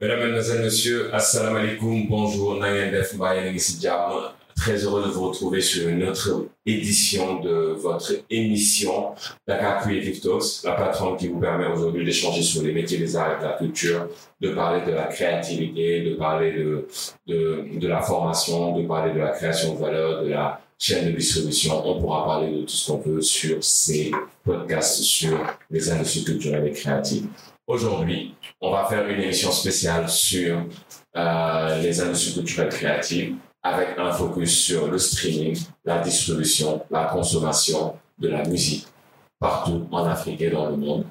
Mesdames, Mesdemoiselles, Messieurs, Assalamu alaikum, bonjour, Nayendef Très heureux de vous retrouver sur une autre édition de votre émission Dakar Creative Talks, la plateforme qui vous permet aujourd'hui d'échanger sur les métiers des arts et de la culture, de parler de la créativité, de parler de, de, de la formation, de parler de la création de valeur, de la chaîne de distribution. On pourra parler de tout ce qu'on veut sur ces podcasts sur les industries culturelles et créatives. Aujourd'hui, on va faire une émission spéciale sur euh, les industries culturelles créatives avec un focus sur le streaming, la distribution, la consommation de la musique partout en Afrique et dans le monde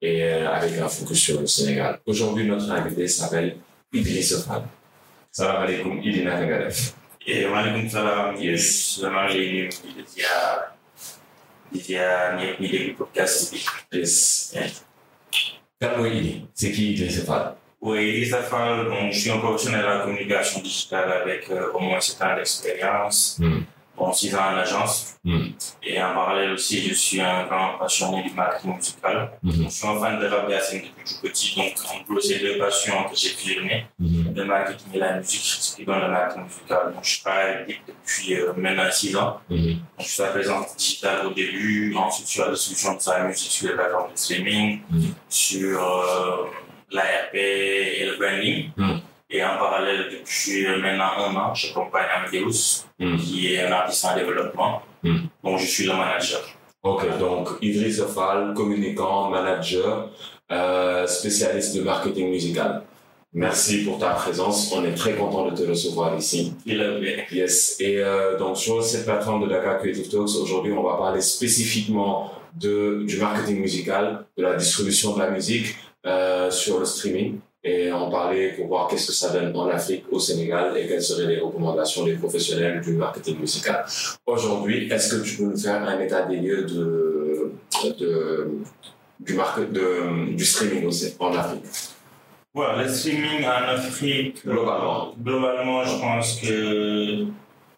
et euh, avec un focus sur le Sénégal. Aujourd'hui, notre invité s'appelle Idriss Ofal. Salam alaikum, Idina Tengadef. Et maaleykum salaam. Yes. ziar ñëpp ñi déglu podcast bi. Yes. C'est qui Ofal Oui, Fall, donc, je suis un professionnel de la communication digitale avec euh, au moins 7 ans d'expérience, Hmm. bon, 6 ans en agence. Hmm. Et en parallèle aussi, je suis un grand passionné du marketing musical. Mhm. Je suis un fan de rap depuis tout petit, donc en gros, c'est deux passions que j'ai fusionnées, Mhm. Le marketing et la musique, ce qui donne le marketing musical. Donc, je travaille depuis euh, maintenant 6 ans. Donc, je suis à la présence digitale au début, ensuite sur la distribution de sa musique sur les plateformes de streaming, Mhm. sur euh, l'ARP et le branding. Mhm. Et en parallèle, depuis euh, maintenant un an, j'accompagne Amadeus, Mhm. qui est un artiste en développement. Donc, je suis le manager. Ok, donc Idriss Ofal, communicant, manager, euh, spécialiste de marketing musical. Merci pour ta présence. On est très content de te recevoir ici. Yes. Et euh, donc sur cette plateforme de Dakar Creative Talks, aujourd'hui, on va parler spécifiquement de, du marketing musical, de la distribution de la musique euh, sur le streaming. Et en parler pour voir qu'est-ce que ça donne en Afrique, au Sénégal, et quelles seraient les recommandations des professionnels du marketing musical. Aujourd'hui, est-ce que tu peux nous faire un état des lieux de, de, du, de, du streaming aussi en Afrique? Voilà, le streaming en Afrique, euh, Globalement. globalement, je pense que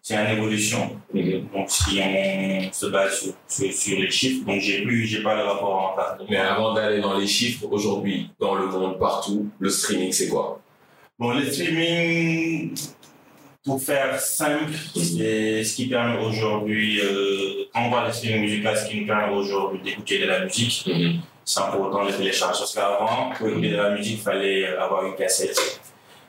c'est une évolution. Mhm. Donc, si on se base sur, sur, sur les chiffres, donc j'ai plus, j'ai pas le rapport en de Mais avant d'aller dans les chiffres, aujourd'hui, dans le monde, partout, le streaming, c'est quoi? Bon, le streaming, pour faire simple, c'est ce qui permet aujourd'hui, euh, quand on voit le streaming musical, ce qui nous permet aujourd'hui d'écouter de la musique sans pour autant le télécharger. Parce qu'avant, pour écouter de la musique, il fallait avoir une cassette.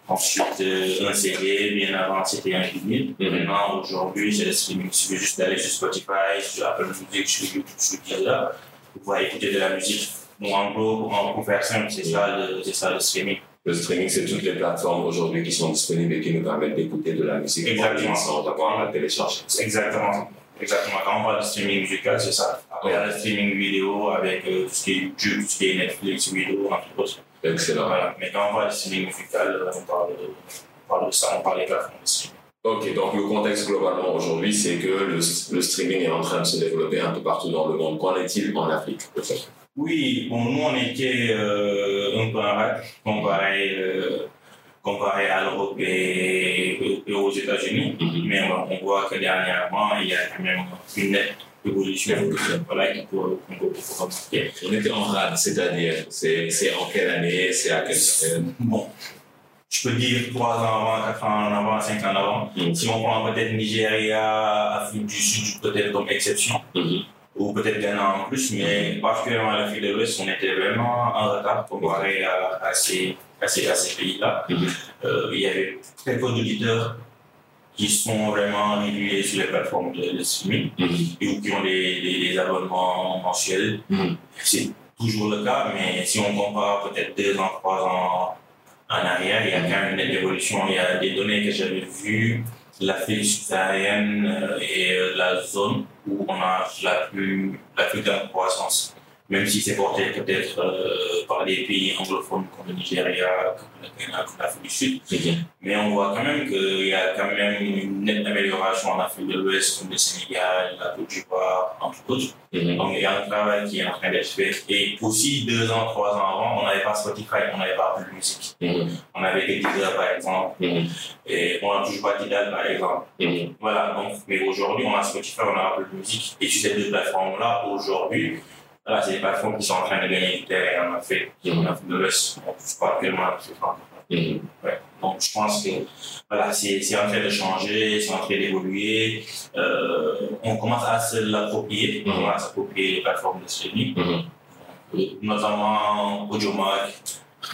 Ensuite, euh, un CD, bien avant, c'était un vinyle. Mhm. Maintenant, aujourd'hui, c'est le streaming. Il suffit juste d'aller sur Spotify, sur Apple Music, sur YouTube, sur Deezer, pour pouvoir écouter de la musique. Donc, en gros, pour, faire simple, c'est ça, le- c'est ça le streaming. Le streaming, c'est toutes les plateformes aujourd'hui qui sont disponibles et qui nous permettent d'écouter de la musique Exactement. sans avoir à la télécharger. Exactement. Exactement. Quand on parle de streaming musical, c'est ça. Après, il y a le streaming vidéo avec euh, tout ce qui est YouTube, tout ce qui est Netflix, vidéo, entre autres. Excellent. Voilà. Mais quand on parle de streaming musical, euh, on parle de, on parle de ça, on parle des plateformes de streaming. Ok, donc le contexte globalement aujourd'hui, c'est que le, le streaming est en train de se développer un peu partout dans le monde. Qu'en est-il en Afrique Oui, bon, nous, on était euh, un peu en rade comparé, euh, comparé à l'Europe et, et aux États-Unis. Mhm. Mais bon, on voit que dernièrement, il y a quand même une nette évolution voilà, qu'il faut, qu'on peut qu'on peut remarquer. On était en rade, c'est-à-dire, c'est c'est en quelle année, c'est à quelle période Bon, je peux dire 3 ans avant, 4 ans en avant, 5 ans en avant. Mhm. Si on prend peut-être Nigeria, Afrique du Sud, peut-être comme exception, Mhm. ou peut-être Ghana en plus, mais particulièrement l'Afrique de l'Ouest, on était vraiment en retard comparé à, à ces, à ces, à ces pays-là. Mhm. Euh, il y avait très peu d'auditeurs qui sont vraiment réguliers sur les plateformes de, de streaming Mhm. et ou qui ont des, abonnements mensuels. Mhm. C'est toujours le cas, mais si on compare peut-être deux ans, trois ans en arrière, il y a quand même une évolution. Il y a des données que j'avais vues, l'Afrique subsaharienne euh, est euh, la zone où on a la plus, la plus grande croissance. Même si c'est porté peut-être euh, par des pays anglophones comme le Nigeria, comme le comme l'Afrique du Sud. Mais on voit quand même qu'il y a quand même une nette amélioration en Afrique de l'Ouest, comme le Sénégal, la Côte d'Ivoire, entre autres. Mhm. Donc il y a un travail qui est en train d'être fait. Et aussi, deux ans, trois ans avant, on n'avait pas Spotify, on n'avait pas Apple Music. Mhm. On avait des Deezer, par exemple, et on n'a toujours pas Tidal, par exemple. Voilà, donc, mais aujourd'hui, on a Spotify, on a Apple Music. Et sur ces deux plateformes-là, aujourd'hui, voilà, c'est des plateformes qui sont en train de gagner du terrain en Afrique, en Afrique de l'Ouest, plateforme. Mhm. Ouais. Donc, je pense que voilà, c'est en train de changer, c'est en train d'évoluer. Euh, on commence à se l'approprier, on commence à s'approprier les plateformes de streaming, Mhm. notamment Audiomack,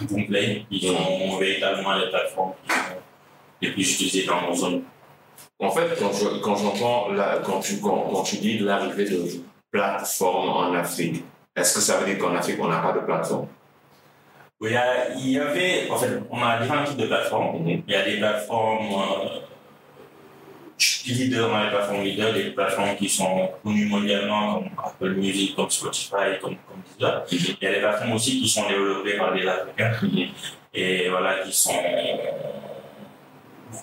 Boomplay, qui sont véritablement les plateformes qui sont les plus utilisées dans nos zones. En fait, quand je- quand j'entends, quand, tu, quand, quand tu dis l'arrivée de plateformes en Afrique, est-ce que ça veut dire qu'en Afrique, on n'a pas de plateforme? A- il y avait, en fait, on a différents types de plateformes. Mhm. Il y a des plateformes euh, leaders dans les plateformes leaders, des plateformes qui sont connues mondialement comme Apple Music, comme Spotify, comme, comme Deezer. Mhm. Il y a des plateformes aussi qui sont développées par des Africains et voilà, qui sont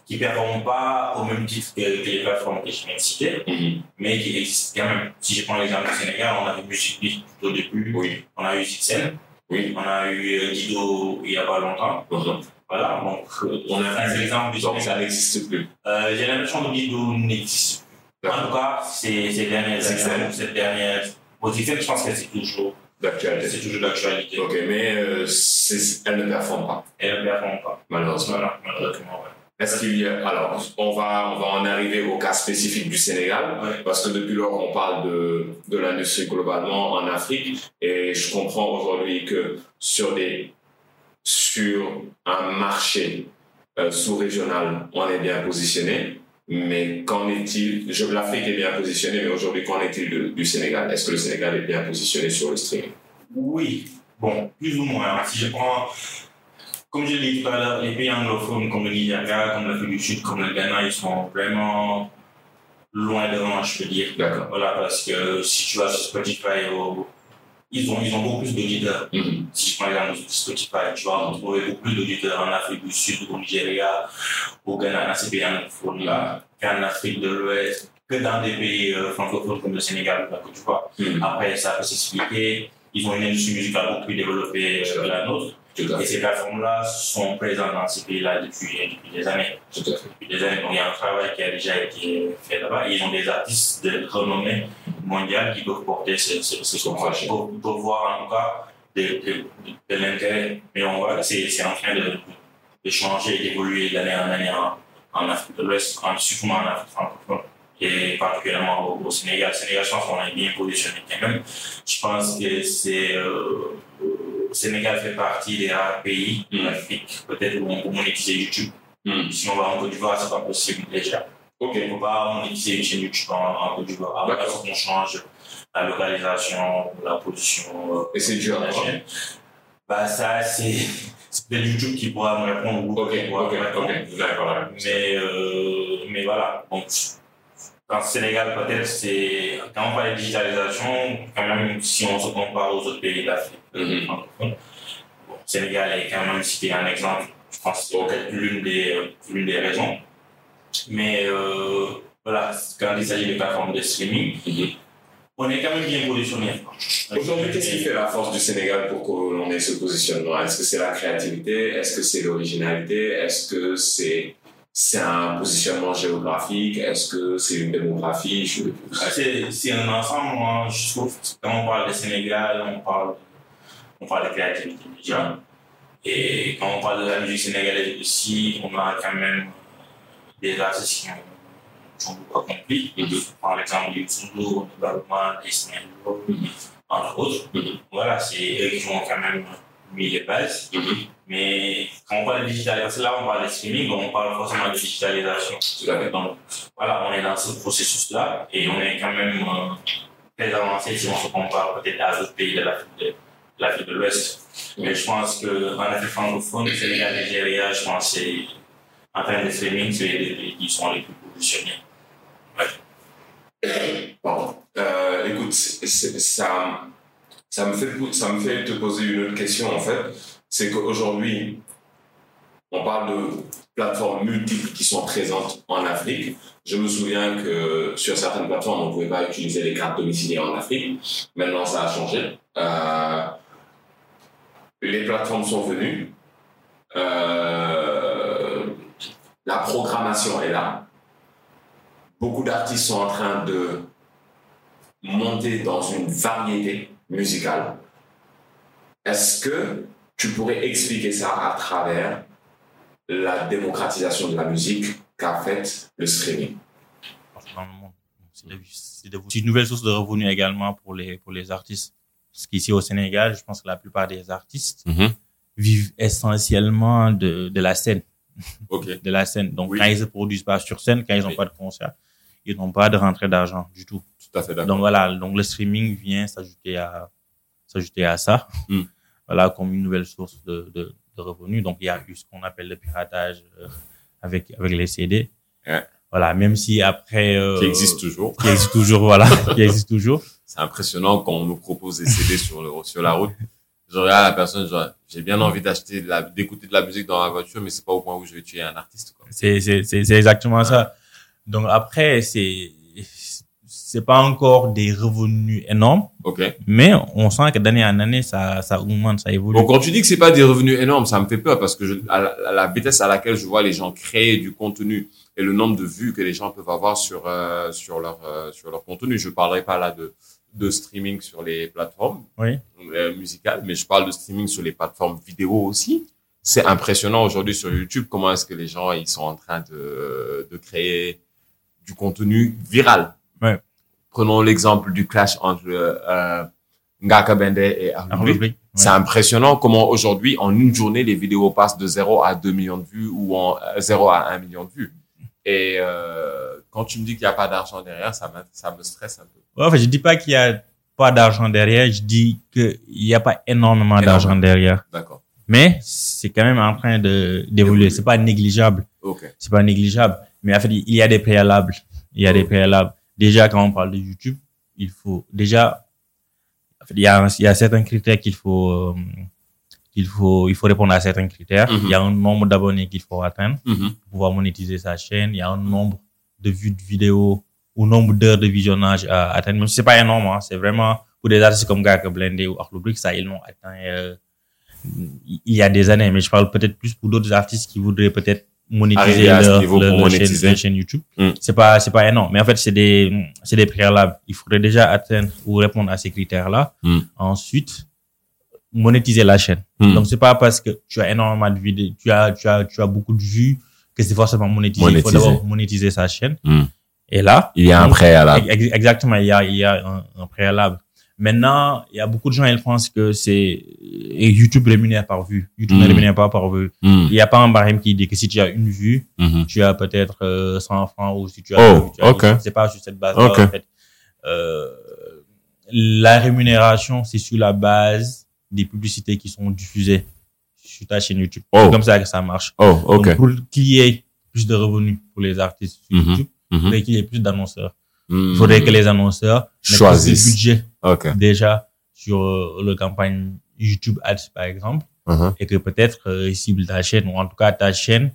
qui ne performent pas au même titre que, que les plateformes que je viens de citer, Mhm. mais qui existent quand même. Si je prends l'exemple du Sénégal, on a eu Music Beat tout au début, Oui, on a eu Zixen, oui. on a eu euh, Dido il n'y a pas longtemps. Voilà, donc euh, On a un exemple du Donc ça n'existe plus. Euh, J'ai l'impression que Dido n'existe plus. En tout cas, ces, ces dernières années, cette dernière. Zixen, je pense que c'est toujours, D'actualité. c'est toujours d'actualité. Ok, mais euh, elle ne performe pas, Elle ne performe pas. malheureusement. Malheureusement, ouais. Est-ce qu'il y a... Alors, on va, on va en arriver au cas spécifique du Sénégal, Ouais. parce que depuis lors, on parle de, de l'industrie globalement en Afrique, et je comprends aujourd'hui que sur, des, sur un marché euh, sous-régional, on est bien positionné, mais qu'en est-il je- L'Afrique est bien positionnée, mais aujourd'hui, qu'en est-il du Sénégal? Est-ce que le Sénégal est bien positionné sur le streaming Oui, bon, plus ou moins. Si je prends, comme je l'ai dit tout à l'heure, les pays anglophones comme le Nigeria, comme l'Afrique du Sud, comme le Ghana, ils sont vraiment loin devant, je peux dire. D'accord. Voilà, parce que si tu vas sur Spotify, au- ils, ont, ils ont beaucoup plus d'auditeurs. Mhm. Si je prends l'exemple de Spotify, tu vas retrouver beaucoup plus d'auditeurs en Afrique du Sud, au Nigeria, au Ghana, dans ces pays anglophones-là, qu'en Afrique de l'Ouest, que dans des pays euh, francophones comme le Sénégal ou la Côte d'Ivoire. Après, ça peut s'expliquer. Ils ont une industrie musicale beaucoup plus développée euh, que la nôtre. Tout à Et ces plateformes-là sont présentes dans ces pays-là depuis, depuis des années. Tout à fait. Depuis des années. Donc, il y a un travail qui a déjà été fait là-bas. Ils ont des artistes de renommée mondiale qui peuvent porter ce, ce, ce. Pour, pour voir en tout cas de, de, de l'intérêt. Mais on voit que c'est en train de, de changer d'évoluer d'année en année en, en Afrique de l'Ouest, en- surtout en Afrique francophone et particulièrement au, au Sénégal. Sénégal, je pense qu'on est bien positionné quand même. Je pense que c'est euh, Sénégal fait partie des rares pays Mm. d'Afrique, peut-être où on peut monétiser YouTube. Mhm. Si on va en Côte d'Ivoire, c'est pas possible déjà. Ok. On ne peut pas monétiser une chaîne YouTube en, en Côte d'Ivoire. Avant D'accord. qu'on change la localisation, la position euh, Et c'est dur. quoi. chaîne. Bah ça, c'est c'est peut-être YouTube qui pourra me répondre ou qui pourra ok, me répondre. Mais, euh, mais voilà. Donc, dans le Sénégal, peut-être, c'est. Quand on parle de digitalisation, quand même, si on se compare aux autres pays d'Afrique Mhm. bon, le Sénégal est quand même cité un exemple. Je pense que c'est l'une des, euh, l'une des raisons. Mais euh, voilà, quand il s'agit de plateformes de streaming, Mhm. on est quand même bien positionné. Aujourd'hui, qu'est-ce qui fait la force du Sénégal pour que l'on ait ce positionnement? Est-ce que c'est la créativité? Est-ce que c'est l'originalité? Est-ce que c'est c'est un positionnement géographique Est-ce que c'est une démographie? Je- Ah, C'est un ensemble, moi, je trouve. Quand on parle de Sénégal, on parle, on parle de créativité déjà. Et quand on parle de la musique sénégalaise aussi, on a quand même des artistes qui ont, qui ont beaucoup accompli. Mhm. Par exemple, Youssou, Baroman, Ismaël, Mhm. entre autres. Mhm. Voilà, c'est eux qui ont quand même mis les bases. Mhm. Mais quand on parle de digitalisation, parce que là on parle de streaming, on parle forcément de digitalisation. Donc voilà, on est dans ce processus-là et on est quand même euh, très avancé si on se compare peut-être à d'autres pays de l'Afrique de, de l'Afrique de l'Ouest. Mais je pense qu'en Afrique francophone, Sénégal, Nigeria, je pense que en termes de streaming, c'est les pays qui sont les plus positionnés. Pardon. Euh, écoute, ça, ça, me fait, te poser une autre question en fait. C'est qu'aujourd'hui, on parle de plateformes multiples qui sont présentes en Afrique. Je me souviens que sur certaines plateformes, on ne pouvait pas utiliser les cartes domiciliaires en Afrique. Maintenant, ça a changé. Euh, les plateformes sont venues. Euh, la programmation est là. Beaucoup d'artistes sont en train de monter dans une variété musicale. Est-ce que tu pourrais expliquer ça à travers la démocratisation de la musique qu'a fait le streaming? Dans le monde. C'est une nouvelle source de revenus également pour les, pour les artistes. Parce qu'ici au Sénégal, je pense que la plupart des artistes Mhm. vivent essentiellement de, de la scène. Ok. De la scène. Donc, Oui. quand ils se produisent pas sur scène, quand ils n'ont Oui. pas de concert, ils n'ont pas de rentrée d'argent du tout. Tout à fait d'accord. Donc voilà, donc le streaming vient s'ajouter à s'ajouter à ça, Mm. voilà comme une nouvelle source de, de, de revenus. Donc il y a eu ce qu'on appelle le piratage euh, avec avec les CD. Ouais. Voilà, même si après euh, Qui existe toujours. qui existe toujours, voilà, qui existe toujours. C'est impressionnant quand on nous propose des CD sur, le, sur la route. Je regarde la personne, j'ai bien envie d'acheter, d'écouter de la musique dans la voiture, mais c'est pas au point où je vais tuer un artiste. C'est exactement ça. Donc après c'est c'est pas encore des revenus énormes, Ok. mais on sent que d'année en année ça ça augmente, ça évolue. Bon, quand tu dis que c'est pas des revenus énormes, ça me fait peur parce que je, à, la, à la vitesse à laquelle je vois les gens créer du contenu et le nombre de vues que les gens peuvent avoir sur euh, sur leur euh, sur leur contenu, je parlerai pas là de de streaming sur les plateformes Oui. euh, musicales, mais je parle de streaming sur les plateformes vidéo aussi. C'est impressionnant aujourd'hui sur YouTube comment est-ce que les gens ils sont en train de de créer du contenu viral. Ouais. Prenons l'exemple du clash entre euh, Ngaka Bende et ouais. C'est impressionnant comment aujourd'hui, en une journée, les vidéos passent de 0 à 2 millions de vues ou en euh, 0 à 1 million de vues. Et euh, quand tu me dis qu'il n'y a pas d'argent derrière, ça me, ça me stresse un peu. Ouais, enfin, je dis pas qu'il y a pas d'argent derrière, je dis qu'il y a pas énormément d'argent derrière. D'accord. Mais c'est quand même en train de d'évoluer. C'est pas négligeable. Ok. C'est pas négligeable. Mais en fait, il y a des préalables. Il y a des préalables. Déjà, quand on parle de YouTube, il faut déjà, en fait, il y a, il y a certains critères qu'il faut, euh, qu'il faut, il faut répondre à certains critères. Mhm. Il y a un nombre d'abonnés qu'il faut atteindre pour pouvoir monétiser sa chaîne. Il y a un nombre de vues de vidéos ou nombre d'heures de visionnage à atteindre. Même si c'est pas énorme, hein, c'est vraiment pour des artistes comme Gaka Blendé ou Arlo Brick, ça, ils l'ont atteint euh, il y a des années. Mais je parle peut-être plus pour d'autres artistes qui voudraient peut-être monétiser ce leur, niveau leur- pour leur chaîne, monétiser. leur chaîne YouTube. Mm. C'est pas, c'est pas énorme. Mais en fait, c'est des, c'est des préalables. Il faudrait déjà atteindre ou répondre à ces critères-là. Mm. Ensuite, monétiser la chaîne. Mm. Donc, c'est pas parce que tu as énormément de vidéos, tu as, tu as, tu as beaucoup de vues que c'est forcément monétisé. Il faut Monétisé. d'abord monétiser sa chaîne. Mm. Et là, Il y a un préalable. Ex- Exactement, il y a, il y a un, un préalable. Maintenant, il y a beaucoup de gens, ils pensent que c'est et YouTube rémunère par vue. YouTube ne Mm. rémunère pas par vue. Mm. Il n'y a pas un barème qui dit que si tu as une vue, Mhm. tu as peut-être euh, 100 francs ou si tu as Oh, as ok. dix francs. C'est pas sur cette base-là, Ok. en fait. Euh, la rémunération, c'est sur la base des publicités qui sont diffusées sur ta chaîne YouTube. Oh. C'est comme ça que ça marche. Oh, ok. Donc, pour qu'il y ait plus de revenus pour les artistes sur. YouTube, faudrait qu'il y ait plus d'annonceurs. Il faudrait que les annonceurs Choisissent. budget Ok. déjà sur euh, le campagne YouTube Ads, par exemple, Mhm. et que peut-être euh, ils ciblent ta chaîne, ou en tout cas ta chaîne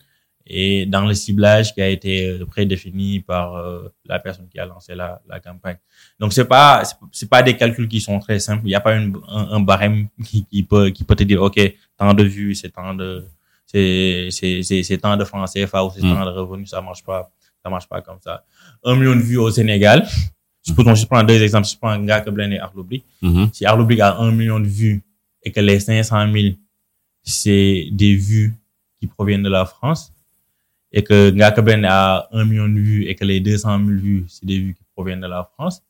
est dans le ciblage qui a été euh, prédéfini par euh, la personne qui a lancé la, la campagne. Donc c'est pas c'est- pas des calculs qui sont très simples. Il n'y a pas une, un, un barème qui, qui peut qui peut te dire ok tant de vues c'est tant de c'est c'est c'est c'est tant de francs CFA ou c'est Mm. tant de revenus ça marche pas ça marche pas comme ça. Un million de vues au Sénégal. Supposons je prends deux exemples. Je prends Ngaka Blend et Arlo Brick. Mhm. Si Arlo Brick a un million de vues et que les 500 000 c'est des vues qui proviennent de la France et que Ngaka Ben a un million de vues et que les 200 000 vues, c'est des vues qui proviennent de la France.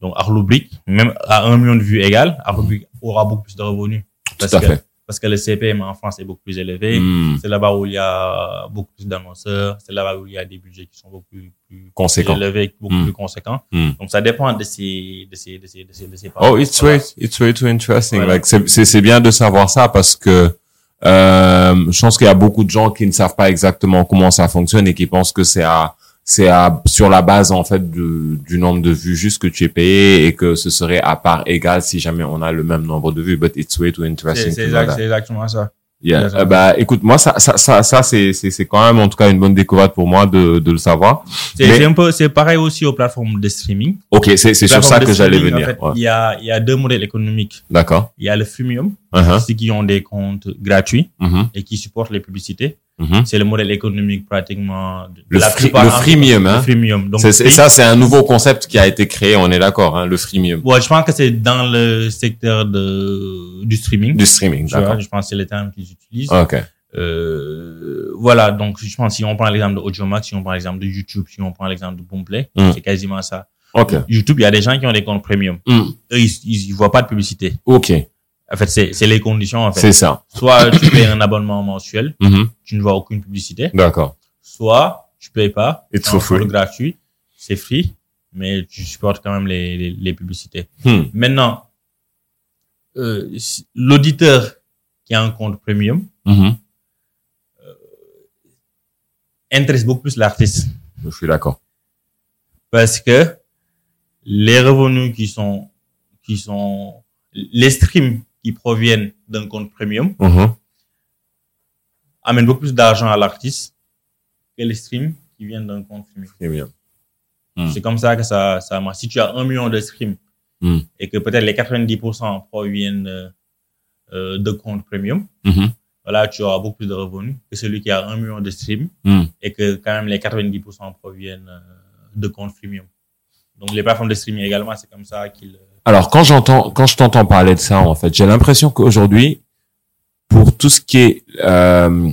Donc, Arlo Brick, même à un million de vues égales, Arlo Brick aura beaucoup plus de revenus. Parce Tout à que, fait. Parce que le CPM en France est beaucoup plus élevé. Mm. C'est là-bas où il y a beaucoup plus d'annonceurs. C'est là-bas où il y a des budgets qui sont beaucoup plus, plus Conséquents. élevés, beaucoup Mm. plus conséquents. Mm. Donc, ça dépend de ces, de ces, de ces, de ces, de ces Oh, it's way, it's way too interesting. Voilà. Like, c'est, c'est, c'est bien de savoir ça parce que euh, je pense qu'il y a beaucoup de gens qui ne savent pas exactement comment ça fonctionne et qui pensent que c'est à c'est à sur la base en fait du, du nombre de vues juste que tu es payé et que ce serait à part égale si jamais on a le même nombre de vues. But it's way too interesting. c'est exact- exactement ça. Yeah. Exactement. Euh, bah, écoute, moi, ça, ça, ça, ça c'est, c'est, quand même en tout cas une bonne découverte pour moi de, de le savoir. C'est un peu, c'est pareil aussi aux plateformes de streaming. Ok, c'est, c'est sur ça de que j'allais streaming, en venir. fait, Ouais. Il y a, il y a deux modèles économiques. D'accord. Il y a le freemium, Uh-huh. ceux qui ont des comptes gratuits Mhm. et qui supportent les publicités. Mhm. C'est le modèle économique pratiquement de Le la free- le en- freemium, le hein. freemium. Donc, free- ça, c'est un nouveau concept qui a été créé, on est d'accord, hein, le freemium. Ouais, je pense que c'est dans le secteur de, du streaming. Du streaming, d'accord. je pense que c'est le terme qu'ils utilisent. Ok. Euh, voilà, donc je pense si on prend l'exemple de Audiomax, si on prend l'exemple de YouTube, si on prend l'exemple de Boomplay, Mm. c'est quasiment ça. Ok. YouTube, il y a des gens qui ont des comptes premium. Eux, ils, ils, ils voient pas de publicité. Ok. En fait, c'est c'est les conditions. En fait, C'est ça. soit tu payes un abonnement mensuel, Mhm. tu ne vois aucune publicité, D'accord. soit tu payes pas, for un free. gratuit, c'est free, mais tu supportes quand même les, les, les publicités. Hmm. Maintenant, euh, l'auditeur qui a un compte premium Mhm. intéresse beaucoup plus l'artiste Je suis d'accord. parce que les revenus qui sont qui sont les streams qui proviennent d'un compte premium Mhm. amènent beaucoup plus d'argent à l'artiste que les streams qui viennent d'un compte premium. C'est comme ça que ça, ça marche. Si tu as un million de streams Mm. et que peut-être les 90% proviennent euh, de comptes premium, Mhm. voilà, tu auras beaucoup plus de revenus que celui qui a un million de streams Mm. et que quand même les 90% proviennent euh, de comptes premium. Donc les plateformes de streaming également, c'est comme ça qu'ils... Alors quand j'entends, quand je t'entends parler de ça, en fait, j'ai l'impression qu'aujourd'hui, pour tout ce qui est, euh,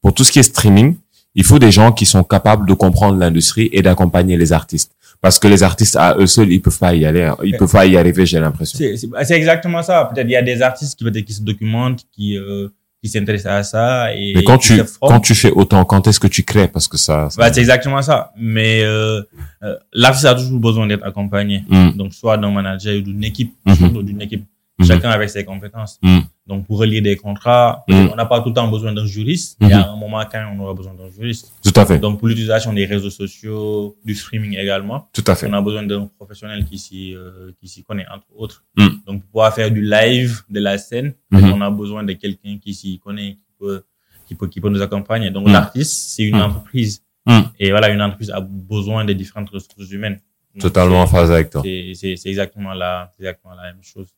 pour tout ce qui est streaming, il faut des gens qui sont capables de comprendre l'industrie et d'accompagner les artistes. Parce que les artistes à eux seuls, ils peuvent pas y aller, hein. ils peuvent pas y arriver, j'ai l'impression. C'est exactement ça. Peut-être il y a des artistes qui qui se documentent, qui euh, qui s'intéressent à ça et Mais quand tu, quand tu fais autant, quand est-ce que tu crées? Parce que ça, ça- Bah, c'est exactement ça. Mais euh, euh, l'artiste a toujours besoin d'être accompagné. Mm. Donc soit d'un manager ou d'une équipe, surtout d'une équipe, Mhm. chacun avec ses compétences. Mhm. Donc pour relire des contrats, Mhm. on n'a pas tout le temps besoin d'un juriste. Mhm. Il y a un moment quand on aura besoin d'un juriste. tout à fait, Donc pour l'utilisation des réseaux sociaux, du streaming également, tout à fait. on a besoin d'un professionnel qui s'y euh, qui s'y connaît entre autres. Mhm. Donc pour pouvoir faire du live de la scène, Mhm. on a besoin de quelqu'un qui s'y connaît, qui peut qui peut qui peut nous accompagner. Donc Mhm. l'artiste c'est une Mhm. entreprise Mhm. et voilà une entreprise a besoin de différentes ressources humaines. Donc, Totalement en phase avec toi. C'est c'est c'est exactement la exactement la même chose.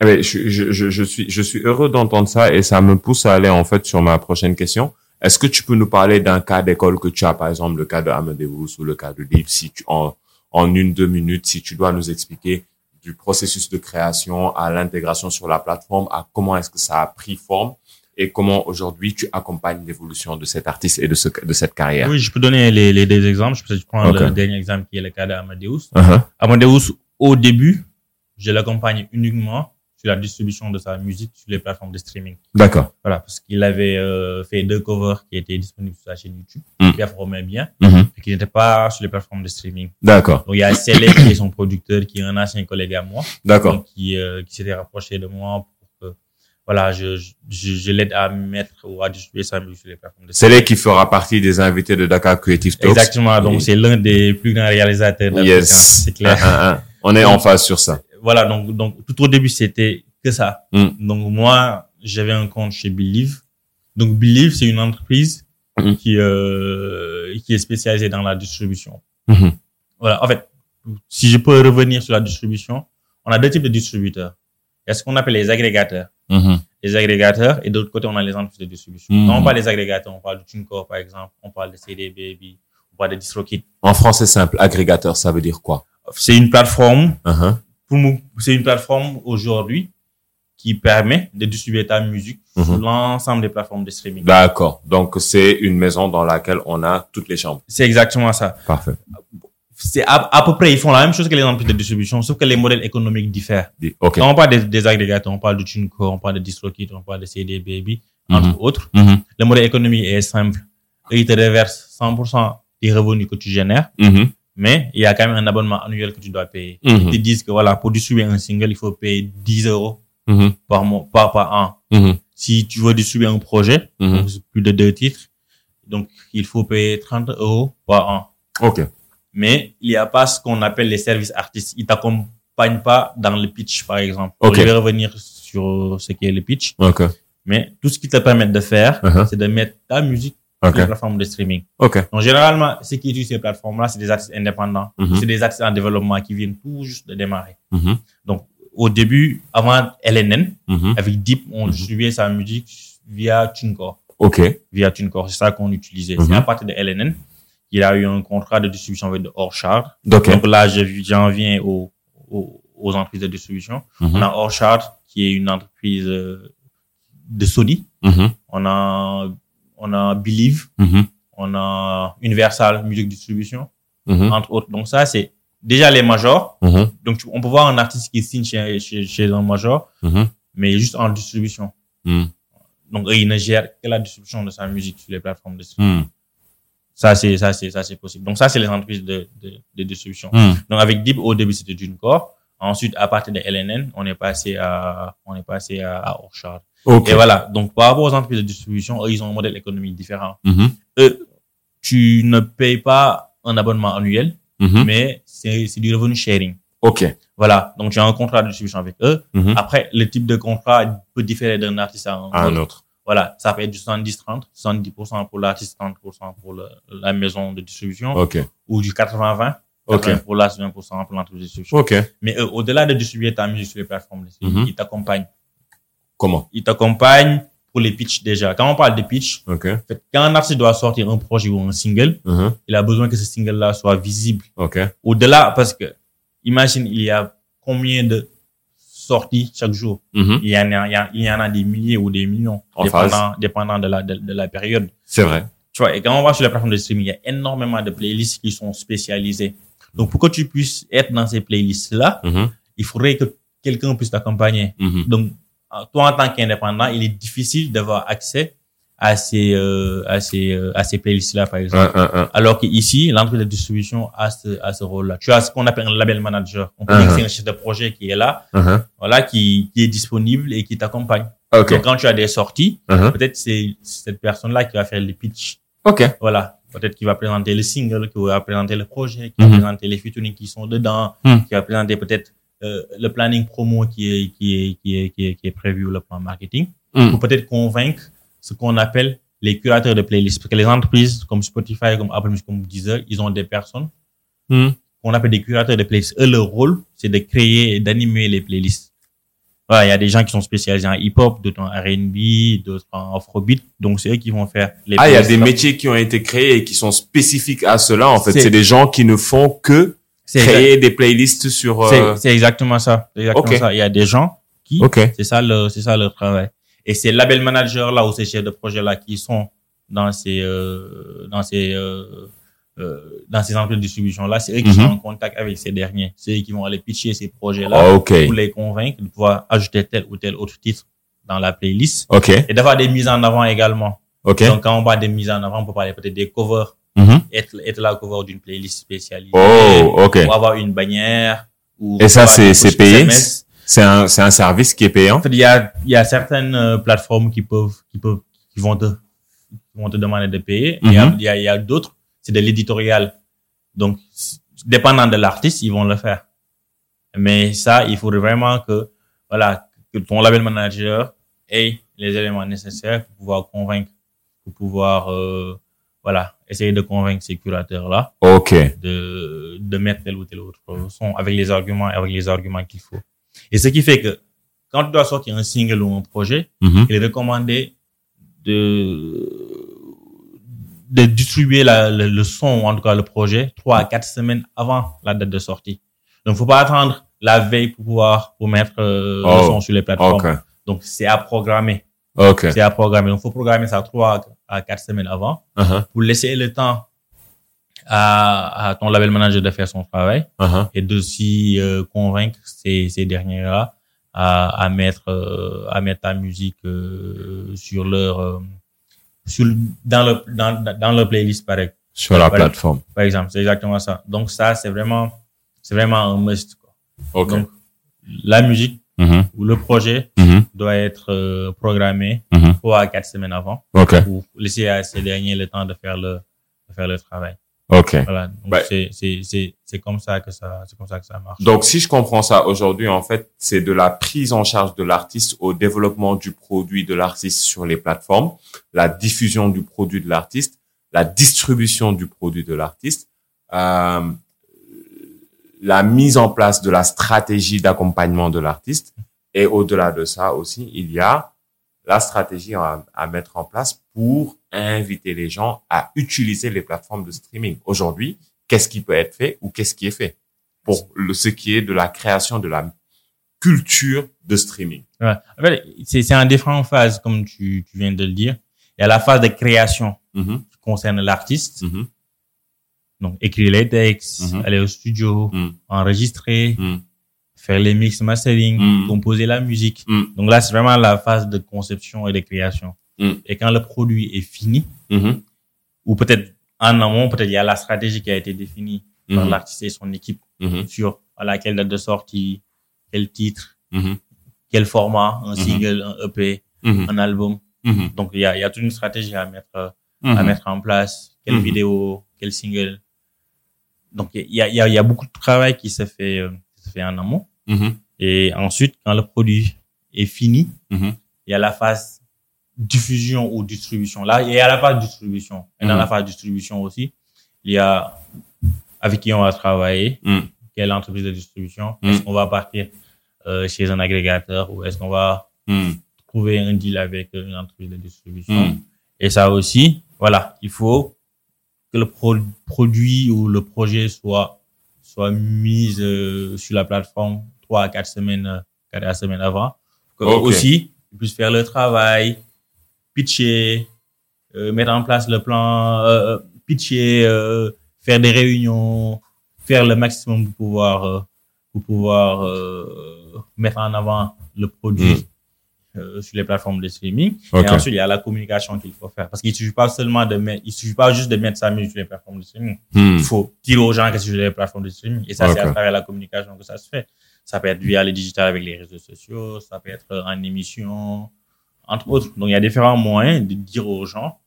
Eh ben, je, je, je, je suis, je suis heureux d'entendre ça et ça me pousse à aller en fait sur ma prochaine question. Est-ce que tu peux nous parler d'un cas d'école que tu as, par exemple le cas de Amadeus ou le cas de Deep, si tu en en une deux minutes, si tu dois nous expliquer du processus de création à l'intégration sur la plateforme, à comment est-ce que ça a pris forme et comment aujourd'hui tu accompagnes l'évolution de cet artiste et de ce de cette carrière? Oui, je peux donner les les deux exemples. Je peux je prends Ok. le dernier exemple qui est le cas d'Amadeus. Uh-huh. Amadeus au début, je l'accompagne uniquement sur la distribution de sa musique sur les plateformes de streaming. D'accord. Voilà, parce qu'il avait euh, fait deux covers qui étaient disponibles sur sa chaîne YouTube, Mm. qui performaient bien, Mhm. et qui n'étaient pas sur les plateformes de streaming. D'accord. Donc il y a Célé qui est son producteur, qui est un ancien collègue à moi, D'accord. qui, euh, qui s'était rapproché de moi pour que voilà, je, je, je, l'aide à mettre ou à distribuer sa musique sur les plateformes de C'est là qui fera partie des invités de Dakar Creative Talks. Exactement, donc Et- c'est l'un des plus grands réalisateurs d'Afrique, Yes. c'est clair. Un, un, un. On est en phase sur ça. Voilà, donc, donc tout au début, c'était que ça. Mm. Donc moi, j'avais un compte chez Believe. Donc Believe, c'est une entreprise Mm. qui, euh, qui est spécialisée dans la distribution. Mhm. Voilà, en fait, si je peux revenir sur la distribution, on a deux types de distributeurs. Il y a ce qu'on appelle les agrégateurs. Mhm. Les agrégateurs, et d'autre côté, on a les entreprises de distribution. Mm. Quand on parle des agrégateurs, on parle de TuneCore, par exemple, on parle de CD Baby, on parle de DistroKid. En français simple, agrégateur, ça veut dire quoi? C'est une plateforme uh nous, c'est une plateforme aujourd'hui qui permet de distribuer ta musique sur Mhm. l'ensemble des plateformes de streaming. D'accord. Donc c'est une maison dans laquelle on a toutes les chambres. C'est exactement ça. Parfait. C'est à, à peu près, ils font la même chose que les entreprises de distribution, sauf que les modèles économiques diffèrent. Dit- Ok. Quand on parle des, des agrégateurs, on parle de TuneCore, on parle de DistroKid, on parle de CD Baby, entre Mhm. autres. Mhm. Le modèle économique est simple. Ils te reversent 100% des revenus que tu génères. Mais il y a quand même un abonnement annuel que tu dois payer. Mhm. Ils te disent que voilà, pour distribuer un single, il faut payer 10 euros Mhm. par mois, par, par an. Mhm. Si tu veux distribuer un projet, plus de deux titres, donc il faut payer 30 euros par an. Ok. Mais il n'y a pas ce qu'on appelle les services artistes. Ils t'accompagnent pas dans le pitch, par exemple. Ok. Je vais revenir sur ce qu'est le pitch. Ok. Mais tout ce qu'ils te permettent de faire, Uh-huh. c'est de mettre ta musique Ok. sur les plateformes de streaming. Donc, généralement, ceux qui utilisent ces plateformes-là, c'est des artistes indépendants. Mhm. C'est des artistes en développement qui viennent tout juste de démarrer. Mhm. Donc, au début, avant LNN, Mhm. avec Deep, on distribuait sa musique via TuneCore. Ok. Via TuneCore, c'est ça qu'on utilisait. C'est à partir de LNN qu'il a eu un contrat de distribution avec Orchard. Ok. Donc là, je- j'en viens aux, aux, aux entreprises de distribution. On a Orchard, qui est une entreprise euh, de Sony. On a on a Believe, Mhm. on a Universal Music Distribution, Mhm. entre autres. Donc ça, c'est déjà les majors. Mhm. Donc on peut voir un artiste qui signe chez, chez, chez un major, mais juste en distribution. Donc eux, ils ne gèrent que la distribution de sa musique sur les plateformes de streaming. Ça, c'est ça, c'est ça, c'est possible. Donc ça, c'est les entreprises de, de, de distribution. Donc avec Deep, au début, c'était d'une. Ensuite, à partir de LNN, on est passé à, on est passé à, à Orchard. Ok. Et voilà. Donc, par rapport aux entreprises de distribution, eux, ils ont un modèle économique différent. Mhm. Eux, tu ne payes pas un abonnement annuel, Mhm. mais c'est, du revenu sharing. Ok. Voilà. Donc, tu as un contrat de distribution avec eux. Mhm. Après, le type de contrat peut différer d'un artiste à un À un autre. autre. Voilà. Ça peut être du 70-30, 70% pour l'artiste, 30% pour le- la maison de distribution, Ok. ou du 80-20, Ok. 80 pour l'artiste, 20% pour l'entreprise de distribution. Ok. Mais eux, au-delà de distribuer ta musique sur les plateformes Mhm. ils t'accompagnent. Comment? Ils t'accompagnent pour les pitchs déjà. Quand on parle de pitch, Ok. en fait, quand un artiste doit sortir un projet ou un single, Mhm. il a besoin que ce single-là soit visible. Ok. Au-delà, parce que, imagine, il y a combien de sorties chaque jour? Mhm. Il y en a, il y il en a des milliers ou des millions, En dépendant, dépendant de la, de, de la période. C'est vrai. Tu vois, et quand on va sur les plateformes de streaming, il y a énormément de playlists qui sont spécialisées. Donc, pour que tu puisses être dans ces playlists-là, Mhm. il faudrait que quelqu'un puisse t'accompagner. Donc, toi, en tant qu'indépendant, il est difficile d'avoir accès à ces, euh, à ces, euh, à ces playlists-là, par exemple. Un, un, un. Alors qu'ici, l'entreprise de distribution a ce, a ce rôle-là. Tu as ce qu'on appelle un label manager. On peut Uh-huh. dire que c'est un chef de projet qui est là, Mhm. voilà, qui, qui est disponible et qui t'accompagne. Ok. Donc, quand tu as des sorties, Mhm. peut-être c'est cette personne-là qui va faire les pitchs. Ok. Voilà. Peut-être qu'il va présenter le single, qui va présenter le projet, qui va Mhm. présenter les featuring qui sont dedans, Mhm. qui va présenter peut-être euh, le planning promo qui est, qui est, qui est, qui est, qui est prévu le plan marketing. Mhm. Pour peut-être convaincre ce qu'on appelle les curateurs de playlists. Parce que les entreprises comme Spotify, comme Apple Music, comme Deezer, ils ont des personnes Mhm. qu'on appelle des curateurs de playlists. Eux, leur rôle, c'est de créer et d'animer les playlists. Voilà, il y a des gens qui sont spécialisés en hip-hop, d'autres en R&B, d'autres en afrobeat. Donc, c'est eux qui vont faire les Ah, il y a playlists. des métiers qui ont été créés et qui sont spécifiques à cela. En fait, C'est- c'est des gens qui ne font que C'est créer des playlists sur. C'est euh, c'est exactement ça. C'est exactement ça. Il y a des gens qui, c'est ça leur, c'est ça leur travail. Et ces label managers là ou ces chefs de projet là qui sont dans ces, euh, dans ces, euh, euh, dans ces entreprises de distribution là, c'est eux qui Mhm. sont en contact avec ces derniers. C'est eux qui vont aller pitcher ces projets là Ah, ok. pour les convaincre de pouvoir ajouter tel ou tel autre titre dans la playlist et d'avoir des mises en avant également. Donc quand on parle des mises en avant, on peut parler peut-être des covers, Mhm. être, être la cover d'une playlist spécialisée Oh, ou avoir une bannière. Ou Et ça, c'est- payé? C'est un, un service qui est payant? Il y a, il y a certaines euh, plateformes qui peuvent, qui peuvent, qui vont te, qui vont te demander de payer. Il y a, Mhm. y a, il y a d'autres, c'est de l'éditorial. Donc, dépendant de l'artiste, ils vont le faire. Mais ça, il faudrait vraiment que, voilà, que ton label manager ait les éléments nécessaires pour pouvoir convaincre, pour pouvoir, euh, voilà, essayer de convaincre ces curateurs-là de, de mettre tel ou tel autre son avec les arguments, avec les arguments qu'il faut. Et ce qui fait que quand tu dois sortir un single ou un projet, Mhm. il est recommandé de, de distribuer la, le, le son, ou en tout cas le projet, trois à quatre semaines avant la date de sortie. Donc, faut pas attendre la veille pour pouvoir, pour mettre euh, Oh, le son sur les plateformes. Donc, c'est à programmer. Ok. C'est à programmer. Donc, faut programmer ça trois à quatre semaines avant Uh-huh. pour laisser le temps à, à ton label manager de faire son travail Uh-huh. et d'aussi euh, convaincre ces, ces derniers-là à, à mettre euh, à mettre ta musique euh, sur leur euh, sur dans le dans, dans leur playlist par, ex- Sur la plateforme. par exemple c'est exactement ça donc ça c'est vraiment c'est vraiment un must quoi. Donc la musique Mhm. ou le projet Mhm. doit être euh, programmé Mhm. trois à quatre semaines avant Ok. pour laisser à ces derniers le temps de faire le de faire le travail Ok. voilà Ouais. c'est c'est c'est c'est comme ça que ça c'est comme ça que ça marche Donc, si je comprends ça aujourd'hui, en fait, c'est de la prise en charge de l'artiste au développement du produit de l'artiste sur les plateformes, la diffusion du produit de l'artiste, la distribution du produit de l'artiste, euh, la mise en place de la stratégie d'accompagnement de l'artiste. Et au-delà de ça aussi, il y a la stratégie à, à mettre en place pour inviter les gens à utiliser les plateformes de streaming. Aujourd'hui, qu'est-ce qui peut être fait ou qu'est-ce qui est fait pour le, ce qui est de la création de la culture de streaming? Ouais. En fait, c'est en différentes phases, comme tu, tu viens de le dire. Il y a la phase de création Mhm. qui concerne l'artiste. Mhm. Donc, écrire les textes, Mhm. aller au studio, Mhm. enregistrer, Mhm. Faire les mix mastering, Mhm. composer la musique. Mhm. Donc là, c'est vraiment la phase de conception et de création. Mhm. Et quand le produit est fini, Mhm. ou peut-être en amont, peut-être il y a la stratégie qui a été définie par Mhm. l'artiste et son équipe Mhm. sur voilà, quelle date de sortie, quel titre, quel format, un single, un EP, un album. Donc il y a, il y a toute une stratégie à mettre euh, à mettre en place, quelle vidéo, quel single. Donc il y a, il y, a, y a beaucoup de travail qui se fait euh, qui se fait en amont. Mhm. Et ensuite, quand le produit est fini, Mhm. il y a la phase diffusion ou distribution. Là, il y a la phase distribution. Et dans Mhm. la phase distribution aussi, il y a avec qui on va travailler, quelle entreprise de distribution. Est-ce qu'on va partir euh, chez un agrégateur ou est-ce qu'on va trouver un deal avec une entreprise de distribution. Et ça aussi, voilà, il faut que le pro- produit ou le projet soit soit mis euh, sur la plateforme trois à quatre semaines, euh, quatre à semaines avant. Que Ok. Aussi, ils puissent faire le travail, pitcher, euh, mettre en place le plan, euh, pitcher, euh, faire des réunions, faire le maximum pour pouvoir pour pouvoir mettre en avant le produit Mm. euh, sur les plateformes de streaming. Et ensuite, il y a la communication qu'il faut faire. Parce qu'il suffit pas seulement de mettre, il suffit pas juste de mettre sa musique sur les plateformes de streaming. Mhm. Il faut dire aux gens que c'est sur les plateformes de streaming. Et ça, c'est Ok. à travers la communication que ça se fait. Ça peut être via les digital avec les réseaux sociaux, ça peut être en émission, entre autres. Donc, il y a différents moyens de dire aux gens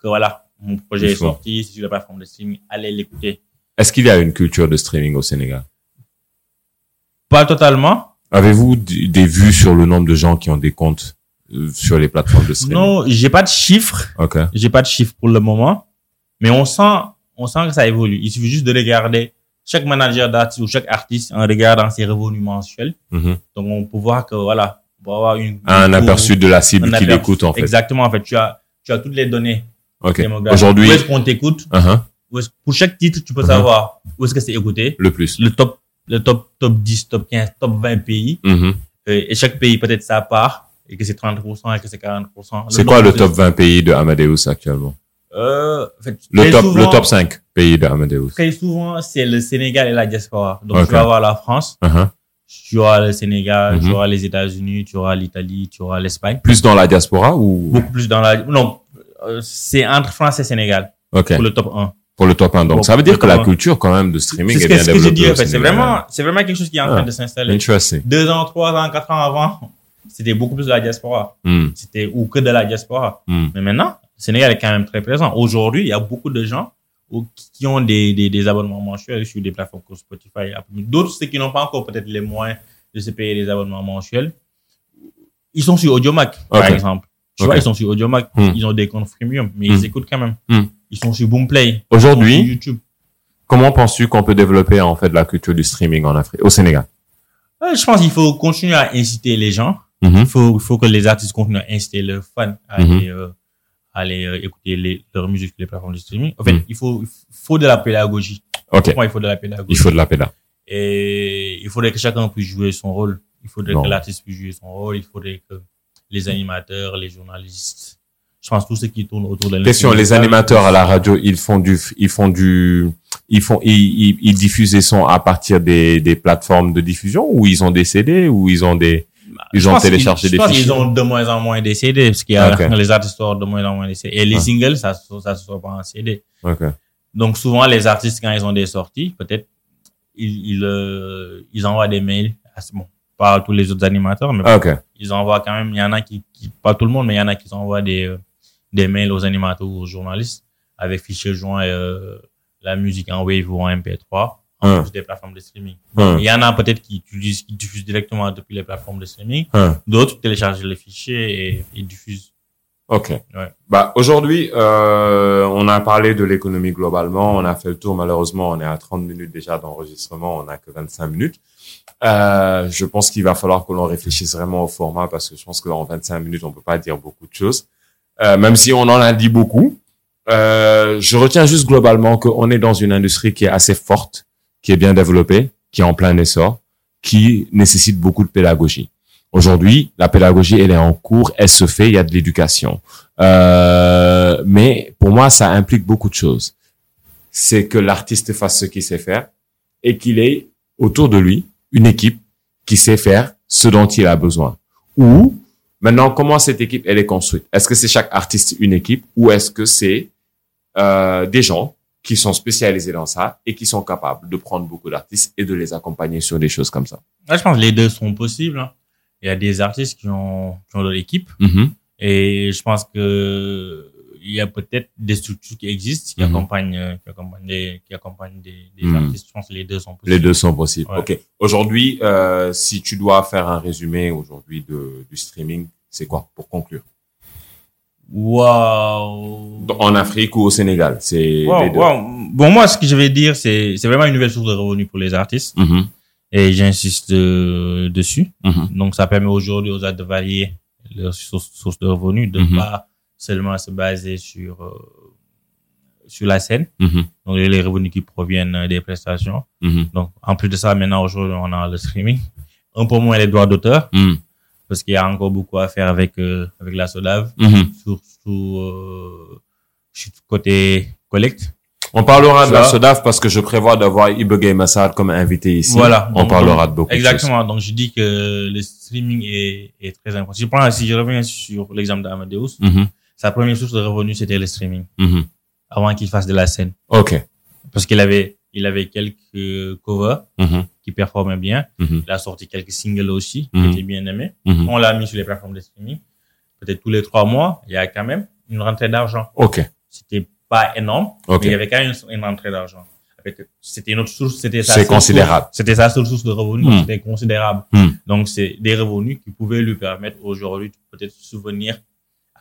que voilà, mon projet est sorti, c'est sur la plateforme de streaming, allez l'écouter. Est-ce qu'il y a une culture de streaming au Sénégal? Pas totalement. Avez-vous des vues sur le nombre de gens qui ont des comptes euh, sur les plateformes de streaming? Non, j'ai pas de chiffres. Ok. J'ai pas de chiffres pour le moment, mais on sent, on sent que ça évolue. Il suffit juste de regarder chaque manager d'artiste ou chaque artiste en regardant ses revenus mensuels. Mhm. Donc, on peut voir que, voilà, on va avoir une, Un aperçu de la cible qui l'écoute en fait. Exactement, en fait, tu as, tu as toutes les données Ok. Aujourd'hui, Où est-ce qu'on t'écoute? uh-huh, Où est-ce- pour chaque titre, tu peux Mhm. savoir où est-ce que c'est écouté. le plus. Le top, le top, top 10, top 15, top 20 pays. Mhm. Euh, Et chaque pays peut-être sa part. Et que c'est 30% et que c'est 40%. C'est quoi le top 20 pays de Amadeus actuellement? Euh, en fait, Le top, souvent- le top 5 pays de Amadeus. Très souvent, c'est le Sénégal et la diaspora. Donc, tu vas avoir la France, Uh-huh. tu auras le Sénégal, tu Mhm. auras les États-Unis, tu auras l'Italie, tu auras l'Espagne. Plus dans la diaspora ou? Beaucoup plus dans la... Non, euh, c'est entre France et Sénégal pour le top 1. Pour le top 1. Donc Pour- ça veut dire que la culture quand même de streaming C'est est que, bien ce développée au en fait. C'est vraiment, c'est vraiment quelque chose qui est en Ah. train de s'installer. Interesting. Deux ans, trois ans, quatre ans avant, c'était beaucoup plus de la diaspora. Hmm. C'était, ou que de la diaspora. Hmm. Mais maintenant, le Sénégal est quand même très présent. Aujourd'hui, il y a beaucoup de gens au- qui ont des, des, des abonnements mensuels sur des plateformes comme Spotify. D'autres, ceux qui n'ont pas encore peut-être les moyens de se payer des abonnements mensuels, ils sont sur Audiomack, par exemple. Tu Ok. vois, ils sont sur Audiomack, Hmm. ils ont des comptes freemium, mais Hmm. ils écoutent quand même. Hmm. Ils sont sur Boomplay, Aujourd'hui, YouTube. comment penses-tu qu'on peut développer en fait la culture du streaming en Afrique, au Sénégal? Ouais, je pense qu'il faut continuer à inciter les gens. Mhm. Il faut, faut que les artistes continuent à inciter leurs fans à Mhm. aller, euh, aller euh, écouter les, leur musique sur les plateformes de streaming. En fait, Mhm. il faut, il faut de la pédagogie. Ok. Pour moi, il faut de la pédagogie. Il faut de la pédale. Et il faudrait que chacun puisse jouer son rôle. Il faudrait Non. que l'artiste puisse jouer son rôle. Il faudrait que les animateurs, les journalistes, je pense tous ceux qui tournent autour de Question, les animateurs à la radio, ils font du, ils font du, ils font, ils, ils, ils diffusent les sons à partir des, des plateformes de diffusion ou ils ont des CD ou ils ont des, ils ont téléchargé des fichiers. qu'ils ont de moins en moins des CD, parce qu'il y a les artistes sortent de moins en moins des CD. Et les Ah. singles, ça, ça se sort pas en CD. Donc souvent, les artistes, quand ils ont des sorties, peut-être, ils, ils, euh, ils envoient des mails. À, bon, pas à tous les autres animateurs, mais ils envoient quand même, il y en a qui, qui pas tout le monde, mais il y en a qui envoient des, euh, des mails aux animateurs ou aux journalistes avec fichier joint euh, la musique en Wave ou en MP3 en Hein. plus des plateformes de streaming. Hein. Il y en a peut-être qui utilisent, qui diffusent directement depuis les plateformes de streaming. Hein. D'autres téléchargent les fichiers et ils diffusent. Ok. Ouais. Bah aujourd'hui, euh, on a parlé de l'économie globalement, on a fait le tour. Malheureusement, on est à 30 minutes déjà d'enregistrement, on n'a que 25 minutes. Euh, je pense qu'il va falloir que l'on réfléchisse vraiment au format parce que je pense qu'en 25 minutes, on peut pas dire beaucoup de choses. Euh, même si on en a dit beaucoup. Euh, je retiens juste globalement qu'on est dans une industrie qui est assez forte, qui est bien développée, qui est en plein essor, qui nécessite beaucoup de pédagogie. Aujourd'hui, la pédagogie, elle est en cours, elle se fait, il y a de l'éducation. Euh, mais pour moi, ça implique beaucoup de choses. C'est que l'artiste fasse ce qu'il sait faire et qu'il ait autour de lui une équipe qui sait faire ce dont il a besoin. Ou maintenant, comment cette équipe elle est construite? Est-ce que c'est chaque artiste une équipe ou est-ce que c'est euh, des gens qui sont spécialisés dans ça et qui sont capables de prendre beaucoup d'artistes et de les accompagner sur des choses comme ça je pense que les deux sont possibles. Hein. Il y a des artistes qui ont, qui ont de l'équipe Mhm. et je pense que il y a peut-être des structures qui existent qui Mhm. accompagnent, euh, qui accompagnent des, qui accompagnent des, des Mhm. artistes. Je pense que les deux sont possibles. Les deux sont possibles. Ouais. Ok. Aujourd'hui, euh, si tu dois faire un résumé aujourd'hui de du streaming, c'est quoi pour conclure? Waouh. En Afrique ou au Sénégal, c'est Wow, les deux. wow. Bon, moi, ce que je vais dire, c'est, c'est vraiment une nouvelle source de revenus pour les artistes. Mhm. Et j'insiste euh, dessus. Mhm. Donc, ça permet aujourd'hui aux artistes de varier leurs sources, de revenus, de Mhm. pas seulement se baser sur, euh, sur la scène. Donc, les revenus qui proviennent euh, des prestations. Donc, en plus de ça, maintenant, aujourd'hui, on a le streaming. Un peu moins les droits d'auteur, Mhm. Parce qu'il y a encore beaucoup à faire avec, euh, avec la SODAV, Mhm. surtout, euh, côté collecte. On parlera de la. SODAF parce que je prévois d'avoir Ibegay Massad comme invité ici. Voilà. On Donc, parlera de beaucoup de. Exactement. Donc, je dis que le streaming est, est très important. Si je, prends, si je reviens sur l'exemple d'Amadeus, Mhm. sa première source de revenus, c'était le streaming, Mhm. avant qu'il fasse de la scène. Ok. Parce qu'il avait, il avait quelques covers Mhm. qui performaient bien. Mhm. Il a sorti quelques singles aussi, Mhm. qui étaient bien aimés. Mhm. On l'a mis sur les plateformes de streaming. Peut-être tous les trois mois, il y a quand même une rentrée d'argent. Ok. C'était pas énorme, mais il y avait quand même une, une rentrée d'argent. C'était une autre source, c'était sa C'est seule considérable. source- C'était sa seule source de revenus, c'était considérable. Donc c'est des revenus qui pouvaient lui permettre aujourd'hui de peut-être subvenir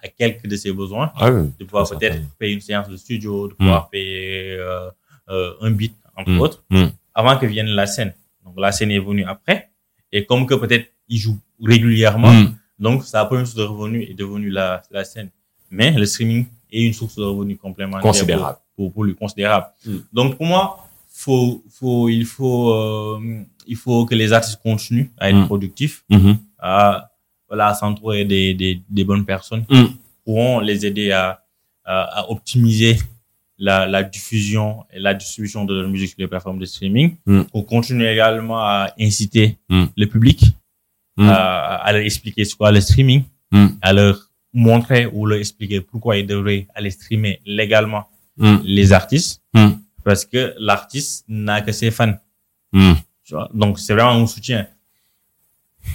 à quelques de ses besoins, Ah oui. de pouvoir Très peut-être payer une séance de studio, de pouvoir payer euh, euh, un beat entre Hmm. autres, Hmm. avant que vienne la scène. Donc la scène est venue après, et comme que peut-être il joue régulièrement, Mhm. donc sa première source de revenus est devenue la, la scène. Mais le streaming est une source de revenus complémentaire Considérable. pour, pour, pour lui considérable. Mm. Donc pour moi, faut, faut, il faut, euh, il faut que les artistes continuent à être productifs, à, voilà, s'entourer des, des, des bonnes personnes qui pourront les aider à, à, à optimiser la, la diffusion et la distribution de leur musique sur les plateformes de streaming. Mm. Pour continuer également à inciter Mm. le public Mm. à, à leur expliquer ce qu'est le streaming, à leur montrer ou leur expliquer pourquoi ils devraient aller streamer légalement les artistes parce que l'artiste n'a que ses fans. Donc, c'est vraiment un soutien.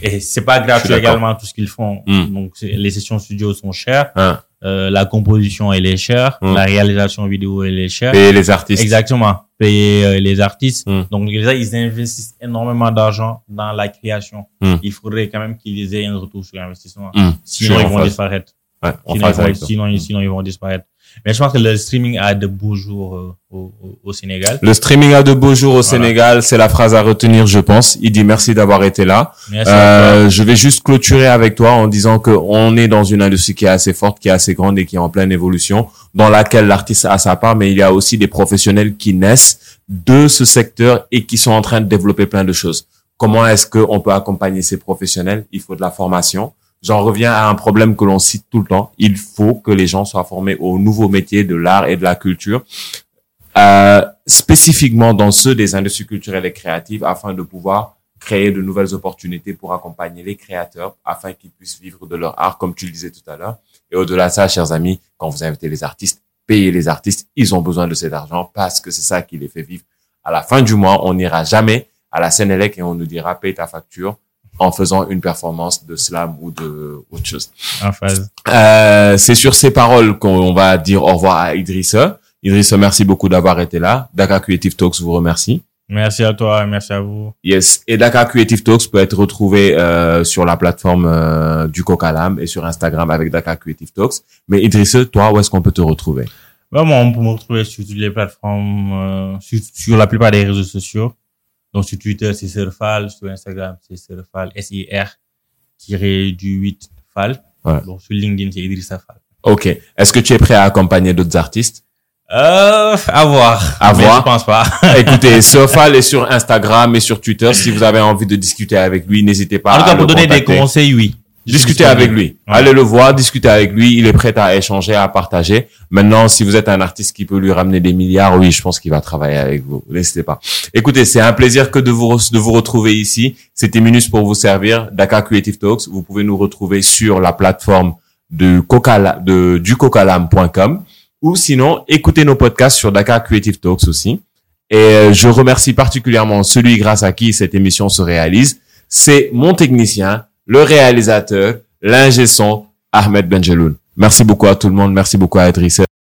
Et c'est pas gratuit également tout ce qu'ils font. Donc, les sessions studio sont chères. Hein. Euh, la composition, elle est chère. Mm. La réalisation vidéo, elle est chère. Payer les artistes. Exactement. Payer euh, les artistes. Mm. Donc, les ils investissent énormément d'argent dans la création. Mm. Il faudrait quand même qu'ils aient un retour sur investissement. Mm. Sinon, ils vont phase. disparaître. Ouais, Sinon, ils vont, sinon, sinon, ils vont disparaître. Mais je pense que le streaming a de beaux jours euh, au, au, Sénégal. Le streaming a de beaux jours au Voilà. Sénégal, c'est la phrase à retenir, je pense. Il dit merci d'avoir été là. Merci. Euh, je vais juste clôturer avec toi en disant que on est dans une industrie qui est assez forte, qui est assez grande et qui est en pleine évolution, dans laquelle l'artiste a sa part, mais il y a aussi des professionnels qui naissent de ce secteur et qui sont en train de développer plein de choses. Comment est-ce qu'on peut accompagner ces professionnels? Il faut de la formation. J'en reviens à un problème que l'on cite tout le temps. Il faut que les gens soient formés aux nouveaux métiers de l'art et de la culture, euh, spécifiquement dans ceux des industries culturelles et créatives, afin de pouvoir créer de nouvelles opportunités pour accompagner les créateurs afin qu'ils puissent vivre de leur art, comme tu le disais tout à l'heure. Et au-delà de ça, chers amis, quand vous invitez les artistes, payez les artistes. Ils ont besoin de cet argent parce que c'est ça qui les fait vivre. À la fin du mois, on n'ira jamais à la Sénélec et on nous dira paye ta facture en faisant une performance de slam ou de autre chose. Euh, c'est sur ces paroles qu'on va dire au revoir à Idrissa. Idrissa, merci beaucoup d'avoir été là. Dakar Creative Talks vous remercie. Merci à toi, merci à vous. Yes. Et Dakar Creative Talks peut être retrouvé euh, sur la plateforme euh, du Cocalam et sur Instagram avec Dakar Creative Talks. Mais Idrissa, toi, où est-ce qu'on peut te retrouver? Vraiment, on peut me retrouver sur toutes les plateformes, euh, sur, sur la plupart des réseaux sociaux. Donc, sur Twitter, c'est Serfal. Sur Instagram, c'est Serfal. S-I-R, du 8 Fal. Ouais. Donc, sur LinkedIn, c'est Idrissa Fall. Ok. Est-ce que tu es prêt à accompagner d'autres artistes? Euh, à voir. À Mais voir. Je pense pas. Écoutez, Sofal est sur Instagram et sur Twitter. Si vous avez envie de discuter avec lui, n'hésitez pas En tout à cas, le pour donner des conseils, oui. Discutez avec lui. Ouais. Allez le voir, discutez avec lui. Il est prêt à échanger, à partager. Maintenant, si vous êtes un artiste qui peut lui ramener des milliards, oui, je pense qu'il va travailler avec vous. N'hésitez pas. Écoutez, c'est un plaisir que de vous, de vous retrouver ici. C'était Minus pour vous servir. Dakar Creative Talks. Vous pouvez nous retrouver sur la plateforme de Coca, de, du cocalam.com ou sinon, écoutez nos podcasts sur Dakar Creative Talks aussi. Et euh, je remercie particulièrement celui grâce à qui cette émission se réalise. C'est mon technicien, le réalisateur, l'ingé son, Ahmed Benjeloun. Merci beaucoup à tout le monde. Merci beaucoup à Idrissa.